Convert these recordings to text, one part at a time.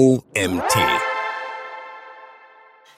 OMT.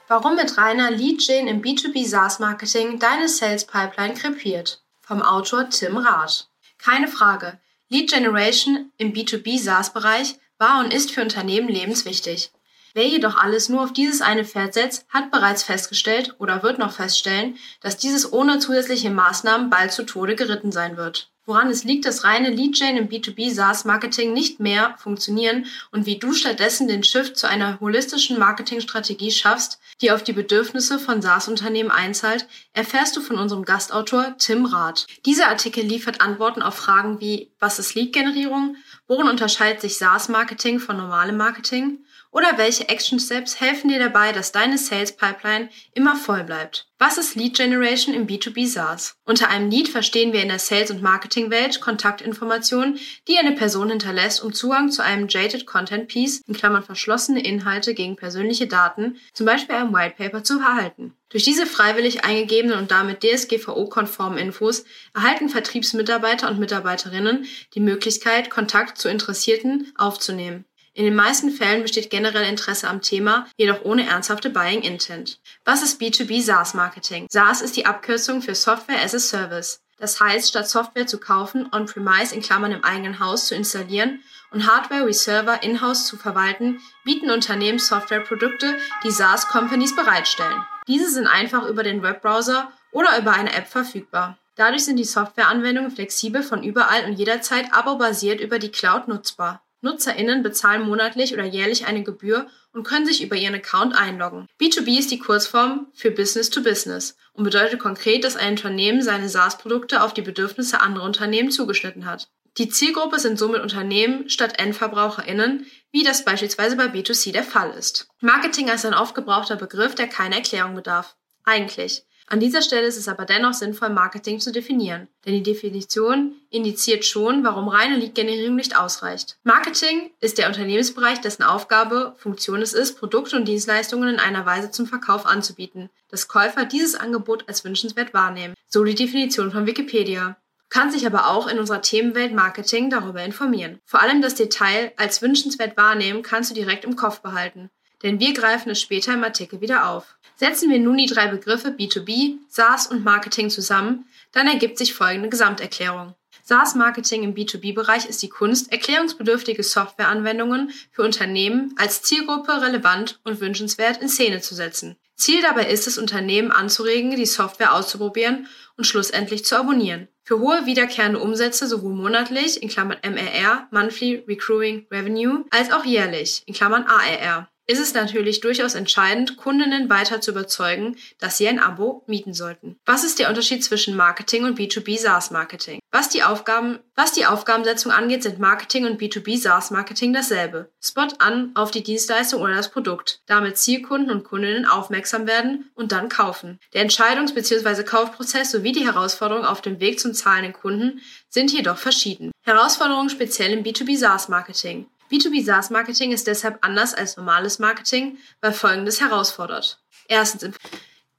Warum mit reiner Lead-Gen im B2B SaaS-Marketing deine Sales-Pipeline krepiert? Vom Autor Tim Rath. Keine Frage, Lead Generation im B2B SaaS-Bereich war und ist für Unternehmen lebenswichtig. Wer jedoch alles nur auf dieses eine Pferd setzt, hat bereits festgestellt oder wird noch feststellen, dass dieses ohne zusätzliche Maßnahmen bald zu Tode geritten sein wird woran es liegt, dass reine Lead-Gen im B2B SaaS-Marketing nicht mehr funktionieren und wie du stattdessen den Shift zu einer holistischen Marketingstrategie schaffst, die auf die Bedürfnisse von SaaS-Unternehmen einzahlt, erfährst du von unserem Gastautor Tim Rath. Dieser Artikel liefert Antworten auf Fragen wie, was ist Lead-Generierung? Worin unterscheidet sich SaaS-Marketing von normalem Marketing? Oder welche Action Steps helfen dir dabei, dass deine Sales Pipeline immer voll bleibt? Was ist Lead Generation im B2B SaaS? Unter einem Lead verstehen wir in der Sales- und Marketingwelt Kontaktinformationen, die eine Person hinterlässt, um Zugang zu einem Jaded Content Piece, in Klammern verschlossene Inhalte gegen persönliche Daten, zum Beispiel einem White Paper, zu erhalten. Durch diese freiwillig eingegebenen und damit DSGVO-konformen Infos erhalten Vertriebsmitarbeiter und Mitarbeiterinnen die Möglichkeit, Kontakt zu Interessierten aufzunehmen. In den meisten Fällen besteht generell Interesse am Thema, jedoch ohne ernsthafte Buying Intent. Was ist B2B SaaS Marketing? SaaS ist die Abkürzung für Software as a Service. Das heißt, statt Software zu kaufen, on-premise in Klammern im eigenen Haus zu installieren und Hardware wie Server in-house zu verwalten, bieten Unternehmen Softwareprodukte, die SaaS-Companies bereitstellen. Diese sind einfach über den Webbrowser oder über eine App verfügbar. Dadurch sind die Softwareanwendungen flexibel von überall und jederzeit abo-basiert über die Cloud nutzbar. NutzerInnen bezahlen monatlich oder jährlich eine Gebühr und können sich über ihren Account einloggen. B2B ist die Kurzform für Business to Business und bedeutet konkret, dass ein Unternehmen seine SaaS-Produkte auf die Bedürfnisse anderer Unternehmen zugeschnitten hat. Die Zielgruppe sind somit Unternehmen statt EndverbraucherInnen, wie das beispielsweise bei B2C der Fall ist. Marketing ist ein aufgebrauchter Begriff, der keine Erklärung bedarf. Eigentlich. An dieser Stelle ist es aber dennoch sinnvoll, Marketing zu definieren, denn die Definition indiziert schon, warum reine Lead-Generierung nicht ausreicht. Marketing ist der Unternehmensbereich, dessen Aufgabe, Funktion es ist, Produkte und Dienstleistungen in einer Weise zum Verkauf anzubieten, dass Käufer dieses Angebot als wünschenswert wahrnehmen. So die Definition von Wikipedia kann sich aber auch in unserer Themenwelt Marketing darüber informieren. Vor allem das Detail als wünschenswert wahrnehmen kannst du direkt im Kopf behalten, denn wir greifen es später im Artikel wieder auf. Setzen wir nun die drei Begriffe B2B, SaaS und Marketing zusammen, dann ergibt sich folgende Gesamterklärung. SaaS-Marketing im B2B-Bereich ist die Kunst, erklärungsbedürftige Softwareanwendungen für Unternehmen als Zielgruppe relevant und wünschenswert in Szene zu setzen. Ziel dabei ist es, Unternehmen anzuregen, die Software auszuprobieren und schlussendlich zu abonnieren. Für hohe wiederkehrende Umsätze sowohl monatlich in Klammern MRR, Monthly Recruiting Revenue, als auch jährlich in Klammern ARR ist es natürlich durchaus entscheidend, Kundinnen weiter zu überzeugen, dass sie ein Abo mieten sollten. Was ist der Unterschied zwischen Marketing und B2B SaaS Marketing? Was die Aufgaben, was die Aufgabensetzung angeht, sind Marketing und B2B SaaS Marketing dasselbe. Spot an auf die Dienstleistung oder das Produkt, damit Zielkunden und Kundinnen aufmerksam werden und dann kaufen. Der Entscheidungs- bzw. Kaufprozess sowie die Herausforderungen auf dem Weg zum zahlenden Kunden sind jedoch verschieden. Herausforderungen speziell im B2B SaaS Marketing. B2B SaaS Marketing ist deshalb anders als normales Marketing, weil Folgendes herausfordert. Erstens,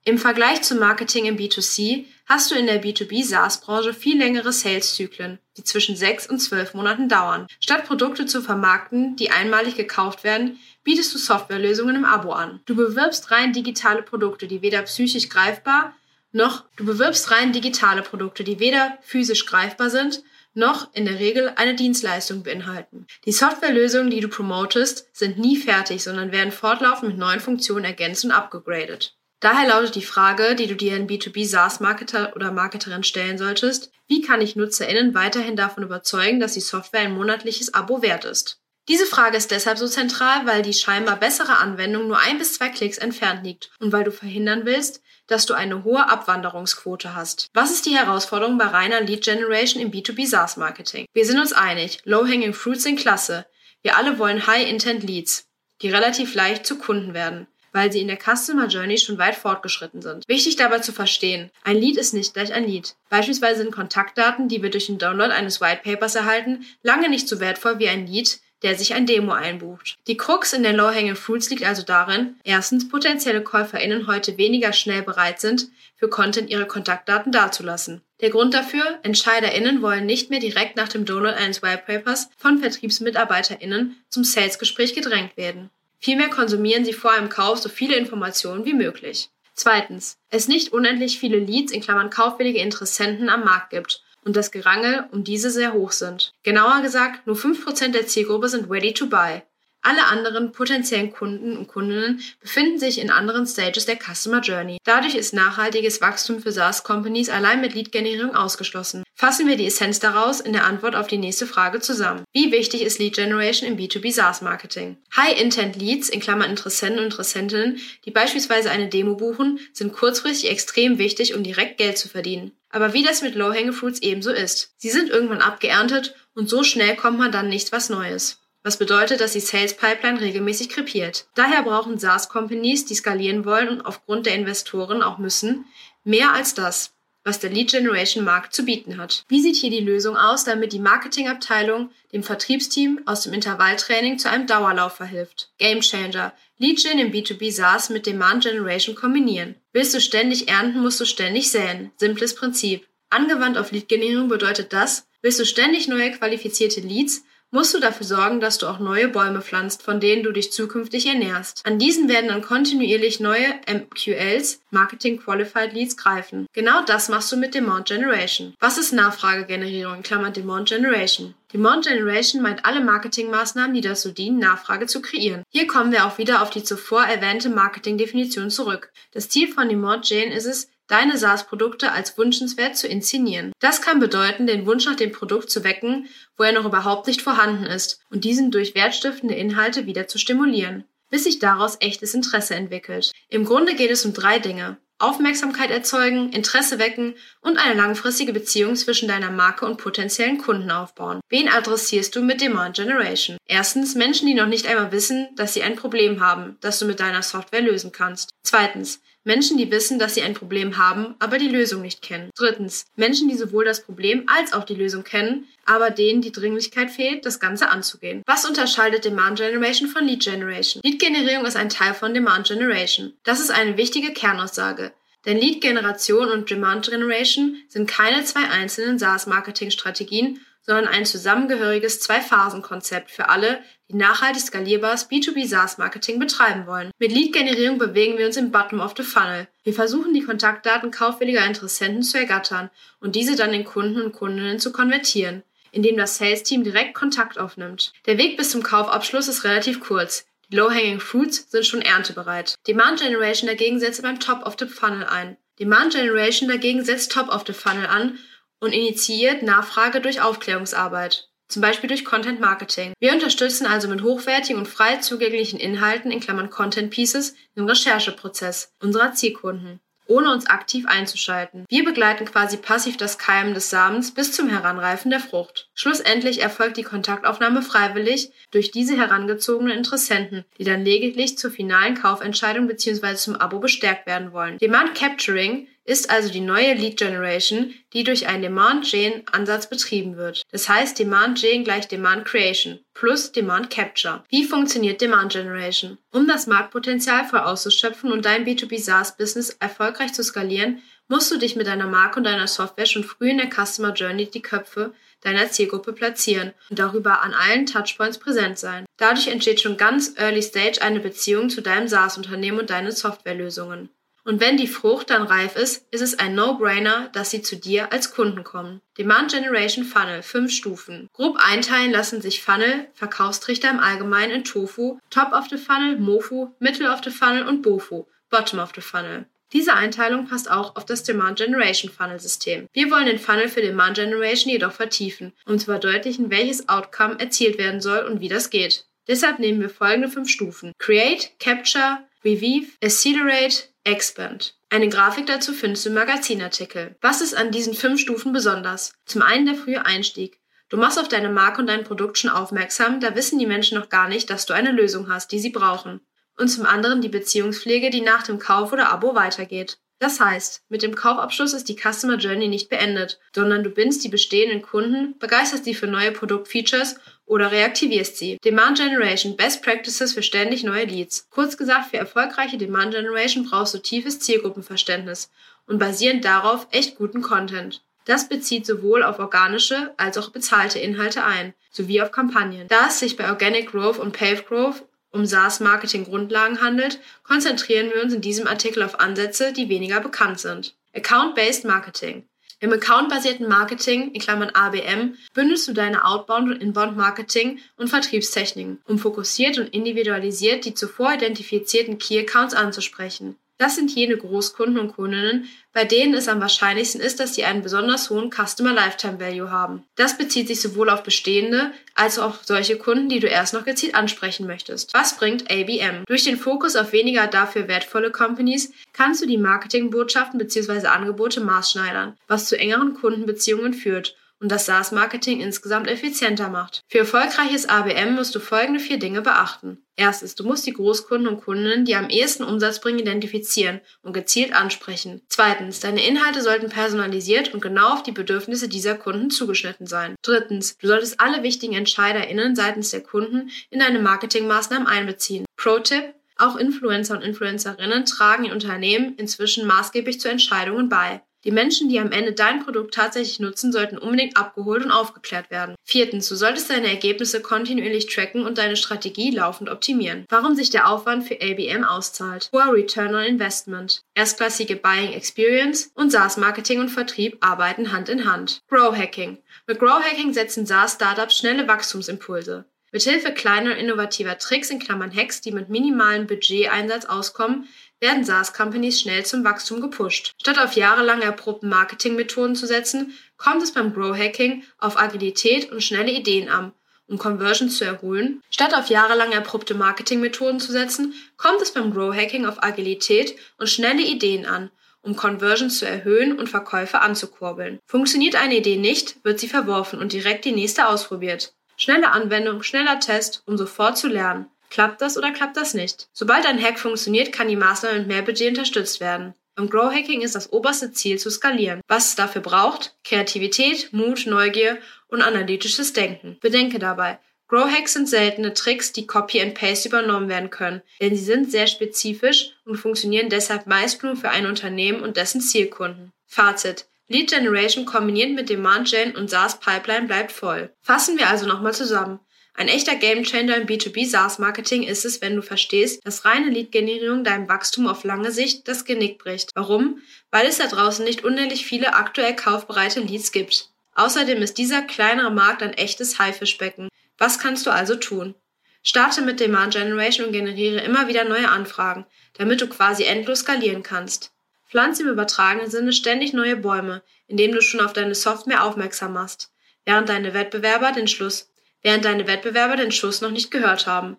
im Vergleich zum Marketing im B2C hast du in der B2B SaaS Branche viel längere Sales-Zyklen, die zwischen sechs und zwölf Monaten dauern. Statt Produkte zu vermarkten, die einmalig gekauft werden, bietest du Softwarelösungen im Abo an. Du bewirbst rein digitale Produkte, die weder psychisch greifbar noch du bewirbst rein digitale Produkte, die weder physisch greifbar sind, noch in der Regel eine Dienstleistung beinhalten. Die Softwarelösungen, die du promotest, sind nie fertig, sondern werden fortlaufend mit neuen Funktionen ergänzt und abgegradet. Daher lautet die Frage, die du dir in B2B SaaS-Marketer oder Marketerin stellen solltest, wie kann ich NutzerInnen weiterhin davon überzeugen, dass die Software ein monatliches Abo wert ist? Diese Frage ist deshalb so zentral, weil die scheinbar bessere Anwendung nur ein bis zwei Klicks entfernt liegt und weil du verhindern willst, dass du eine hohe Abwanderungsquote hast. Was ist die Herausforderung bei reiner Lead Generation im B2B SaaS Marketing? Wir sind uns einig, Low-Hanging Fruits sind klasse. Wir alle wollen High-Intent Leads, die relativ leicht zu Kunden werden weil sie in der Customer Journey schon weit fortgeschritten sind. Wichtig dabei zu verstehen, ein Lead ist nicht gleich ein Lead. Beispielsweise sind Kontaktdaten, die wir durch den Download eines White Papers erhalten, lange nicht so wertvoll wie ein Lead, der sich ein Demo einbucht. Die Krux in den Low-Hanging Fruits liegt also darin, erstens, potenzielle KäuferInnen heute weniger schnell bereit sind, für Content ihre Kontaktdaten dazulassen. Der Grund dafür, EntscheiderInnen wollen nicht mehr direkt nach dem Download eines Webpapers von VertriebsmitarbeiterInnen zum Salesgespräch gedrängt werden. Vielmehr konsumieren sie vor einem Kauf so viele Informationen wie möglich. Zweitens, es nicht unendlich viele Leads in Klammern kaufwillige Interessenten am Markt gibt und das Gerangel um diese sehr hoch sind. Genauer gesagt, nur 5% der Zielgruppe sind ready to buy. Alle anderen potenziellen Kunden und Kundinnen befinden sich in anderen Stages der Customer Journey. Dadurch ist nachhaltiges Wachstum für SaaS-Companies allein mit Lead-Generierung ausgeschlossen. Fassen wir die Essenz daraus in der Antwort auf die nächste Frage zusammen. Wie wichtig ist Lead Generation im B2B SaaS-Marketing? High-Intent Leads, in Klammern Interessenten und Interessentinnen, die beispielsweise eine Demo buchen, sind kurzfristig extrem wichtig, um direkt Geld zu verdienen. Aber wie das mit Low-Hanging Fruits ebenso ist. Sie sind irgendwann abgeerntet und so schnell kommt man dann nicht was Neues was bedeutet, dass die Sales Pipeline regelmäßig krepiert. Daher brauchen SaaS-Companies, die skalieren wollen und aufgrund der Investoren auch müssen, mehr als das, was der Lead Generation Markt zu bieten hat. Wie sieht hier die Lösung aus, damit die Marketingabteilung dem Vertriebsteam aus dem Intervalltraining zu einem Dauerlauf verhilft? Game Changer. Lead Gen im B2B SaaS mit Demand Generation kombinieren. Willst du ständig ernten, musst du ständig säen. Simples Prinzip. Angewandt auf Lead-Generierung bedeutet das, willst du ständig neue qualifizierte Leads, musst du dafür sorgen, dass du auch neue Bäume pflanzt, von denen du dich zukünftig ernährst. An diesen werden dann kontinuierlich neue MQLs, Marketing Qualified Leads, greifen. Genau das machst du mit Demand Generation. Was ist Nachfragegenerierung in Klammern Demand Generation? Demand Generation meint alle Marketingmaßnahmen, die dazu dienen, Nachfrage zu kreieren. Hier kommen wir auch wieder auf die zuvor erwähnte Marketingdefinition zurück. Das Ziel von Demand Gen ist es, deine SaaS-Produkte als wünschenswert zu inszenieren. Das kann bedeuten, den Wunsch nach dem Produkt zu wecken, wo er noch überhaupt nicht vorhanden ist, und diesen durch wertstiftende Inhalte wieder zu stimulieren, bis sich daraus echtes Interesse entwickelt. Im Grunde geht es um drei Dinge. Aufmerksamkeit erzeugen, Interesse wecken und eine langfristige Beziehung zwischen deiner Marke und potenziellen Kunden aufbauen. Wen adressierst du mit Demand Generation? Erstens Menschen, die noch nicht einmal wissen, dass sie ein Problem haben, das du mit deiner Software lösen kannst. Zweitens Menschen, die wissen, dass sie ein Problem haben, aber die Lösung nicht kennen. Drittens, Menschen, die sowohl das Problem als auch die Lösung kennen, aber denen die Dringlichkeit fehlt, das Ganze anzugehen. Was unterscheidet Demand Generation von Lead Generation? Lead-Generierung ist ein Teil von Demand Generation. Das ist eine wichtige Kernaussage. Denn Lead-Generation und Demand Generation sind keine zwei einzelnen SaaS-Marketing-Strategien, sondern ein zusammengehöriges Zwei-Phasen-Konzept für alle, die nachhaltig skalierbares B2B SaaS-Marketing betreiben wollen. Mit Lead-Generierung bewegen wir uns im Bottom of the Funnel. Wir versuchen, die Kontaktdaten kaufwilliger Interessenten zu ergattern und diese dann in Kunden und Kundinnen zu konvertieren, indem das Sales-Team direkt Kontakt aufnimmt. Der Weg bis zum Kaufabschluss ist relativ kurz. Die Low-Hanging Fruits sind schon erntebereit. Demand Generation dagegen setzt beim Top of the Funnel ein. Demand Generation dagegen setzt Top of the Funnel an und initiiert Nachfrage durch Aufklärungsarbeit, zum Beispiel durch Content Marketing. Wir unterstützen also mit hochwertigen und frei zugänglichen Inhalten in Klammern Content Pieces den Rechercheprozess unserer Zielkunden ohne uns aktiv einzuschalten. Wir begleiten quasi passiv das Keimen des Samens bis zum Heranreifen der Frucht. Schlussendlich erfolgt die Kontaktaufnahme freiwillig durch diese herangezogenen Interessenten, die dann lediglich zur finalen Kaufentscheidung bzw. zum Abo bestärkt werden wollen. Demand Capturing ist also die neue Lead Generation, die durch einen Demand Gen Ansatz betrieben wird. Das heißt Demand Gen gleich Demand Creation plus Demand Capture. Wie funktioniert Demand Generation? Um das Marktpotenzial voll auszuschöpfen und dein B2B SaaS Business erfolgreich zu skalieren, musst du dich mit deiner Marke und deiner Software schon früh in der Customer Journey die Köpfe deiner Zielgruppe platzieren und darüber an allen Touchpoints präsent sein. Dadurch entsteht schon ganz early stage eine Beziehung zu deinem SaaS-Unternehmen und deinen Softwarelösungen. Und wenn die Frucht dann reif ist, ist es ein No-Brainer, dass sie zu dir als Kunden kommen. Demand Generation Funnel, fünf Stufen. Grob einteilen lassen sich Funnel, Verkaufstrichter im Allgemeinen in Tofu, Top of the Funnel, Mofu, Middle of the Funnel und Bofu, Bottom of the Funnel. Diese Einteilung passt auch auf das Demand Generation Funnel System. Wir wollen den Funnel für Demand Generation jedoch vertiefen, um zu verdeutlichen, welches Outcome erzielt werden soll und wie das geht. Deshalb nehmen wir folgende fünf Stufen. Create, Capture, Revive, Accelerate, Expand. Eine Grafik dazu findest du im Magazinartikel. Was ist an diesen fünf Stufen besonders? Zum einen der frühe Einstieg. Du machst auf deine Marke und dein Produkt schon aufmerksam, da wissen die Menschen noch gar nicht, dass du eine Lösung hast, die sie brauchen. Und zum anderen die Beziehungspflege, die nach dem Kauf oder Abo weitergeht. Das heißt, mit dem Kaufabschluss ist die Customer Journey nicht beendet, sondern du bindst die bestehenden Kunden, begeisterst sie für neue Produktfeatures oder reaktivierst sie. Demand Generation, Best Practices für ständig neue Leads. Kurz gesagt, für erfolgreiche Demand Generation brauchst du tiefes Zielgruppenverständnis und basierend darauf echt guten Content. Das bezieht sowohl auf organische als auch bezahlte Inhalte ein, sowie auf Kampagnen. Da es sich bei Organic Growth und Paved Growth um SaaS-Marketing-Grundlagen handelt, konzentrieren wir uns in diesem Artikel auf Ansätze, die weniger bekannt sind. Account-Based Marketing. Im accountbasierten Marketing, in Klammern ABM, bündelst du deine Outbound- und Inbound-Marketing und Vertriebstechniken, um fokussiert und individualisiert die zuvor identifizierten Key-Accounts anzusprechen. Das sind jene Großkunden und Kundinnen, bei denen es am wahrscheinlichsten ist, dass sie einen besonders hohen Customer Lifetime Value haben. Das bezieht sich sowohl auf bestehende als auch auf solche Kunden, die du erst noch gezielt ansprechen möchtest. Was bringt ABM? Durch den Fokus auf weniger dafür wertvolle Companies kannst du die Marketingbotschaften bzw. Angebote maßschneidern, was zu engeren Kundenbeziehungen führt und das SaaS-Marketing insgesamt effizienter macht. Für erfolgreiches ABM musst du folgende vier Dinge beachten. Erstens, du musst die Großkunden und Kundinnen, die am ehesten Umsatz bringen, identifizieren und gezielt ansprechen. Zweitens, deine Inhalte sollten personalisiert und genau auf die Bedürfnisse dieser Kunden zugeschnitten sein. Drittens, du solltest alle wichtigen EntscheiderInnen seitens der Kunden in deine Marketingmaßnahmen einbeziehen. Pro-Tipp, auch Influencer und Influencerinnen tragen in Unternehmen inzwischen maßgeblich zu Entscheidungen bei. Die Menschen, die am Ende dein Produkt tatsächlich nutzen, sollten unbedingt abgeholt und aufgeklärt werden. Viertens, du solltest deine Ergebnisse kontinuierlich tracken und deine Strategie laufend optimieren. Warum sich der Aufwand für ABM auszahlt. Hoher Return on Investment. Erstklassige Buying Experience und SaaS-Marketing und Vertrieb arbeiten Hand in Hand. Grow Hacking. Mit Grow Hacking setzen SaaS-Startups schnelle Wachstumsimpulse. Mithilfe kleiner innovativer Tricks in Klammern Hacks, die mit minimalem Budgeteinsatz auskommen, werden SaaS-Companies schnell zum Wachstum gepusht. Statt auf jahrelang erprobten Marketingmethoden zu setzen, kommt es beim Grow-Hacking auf Agilität und schnelle Ideen an, um Conversions zu erholen. Statt auf jahrelang erprobte Marketingmethoden zu setzen, kommt es beim Grow-Hacking auf Agilität und schnelle Ideen an, um Conversions zu erhöhen und Verkäufe anzukurbeln. Funktioniert eine Idee nicht, wird sie verworfen und direkt die nächste ausprobiert. Schnelle Anwendung, schneller Test, um sofort zu lernen. Klappt das oder klappt das nicht? Sobald ein Hack funktioniert, kann die Maßnahme mit mehr Budget unterstützt werden. Beim Grow Hacking ist das oberste Ziel zu skalieren. Was es dafür braucht? Kreativität, Mut, Neugier und analytisches Denken. Bedenke dabei, Grow Hacks sind seltene Tricks, die Copy and Paste übernommen werden können, denn sie sind sehr spezifisch und funktionieren deshalb meist nur für ein Unternehmen und dessen Zielkunden. Fazit. Lead Generation kombiniert mit Demand Gen und SaaS Pipeline bleibt voll. Fassen wir also nochmal zusammen. Ein echter Gamechanger im B2B SaaS-Marketing ist es, wenn du verstehst, dass reine Lead-Generierung deinem Wachstum auf lange Sicht das Genick bricht. Warum? Weil es da draußen nicht unendlich viele aktuell kaufbereite Leads gibt. Außerdem ist dieser kleinere Markt ein echtes Haifischbecken. Was kannst du also tun? Starte mit Demand Generation und generiere immer wieder neue Anfragen, damit du quasi endlos skalieren kannst. Pflanze im übertragenen Sinne ständig neue Bäume, indem du schon auf deine Software aufmerksam machst, während deine Wettbewerber den Schluss während deine Wettbewerber den Schuss noch nicht gehört haben.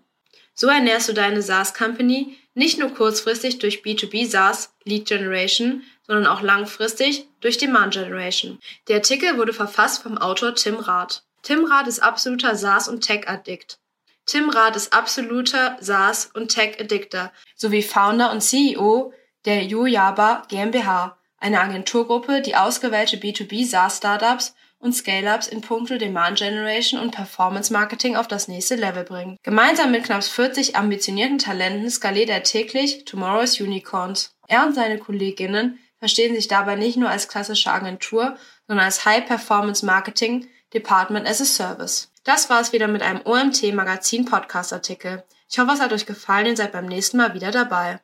So ernährst du deine SaaS-Company nicht nur kurzfristig durch B2B SaaS Lead Generation, sondern auch langfristig durch Demand Generation. Der Artikel wurde verfasst vom Autor Tim Rath. Tim Rath ist absoluter SaaS- und Tech-Addict. Tim Rath ist absoluter SaaS- und Tech-Addictor sowie Founder und CEO der Yuyaba GmbH, eine Agenturgruppe, die ausgewählte B2B SaaS-Startups und Scale-Ups in puncto Demand Generation und Performance Marketing auf das nächste Level bringen. Gemeinsam mit knapp 40 ambitionierten Talenten skaliert er täglich Tomorrow's Unicorns. Er und seine Kolleginnen verstehen sich dabei nicht nur als klassische Agentur, sondern als High Performance Marketing Department as a Service. Das war es wieder mit einem OMT Magazin Podcast Artikel. Ich hoffe, es hat euch gefallen und seid beim nächsten Mal wieder dabei.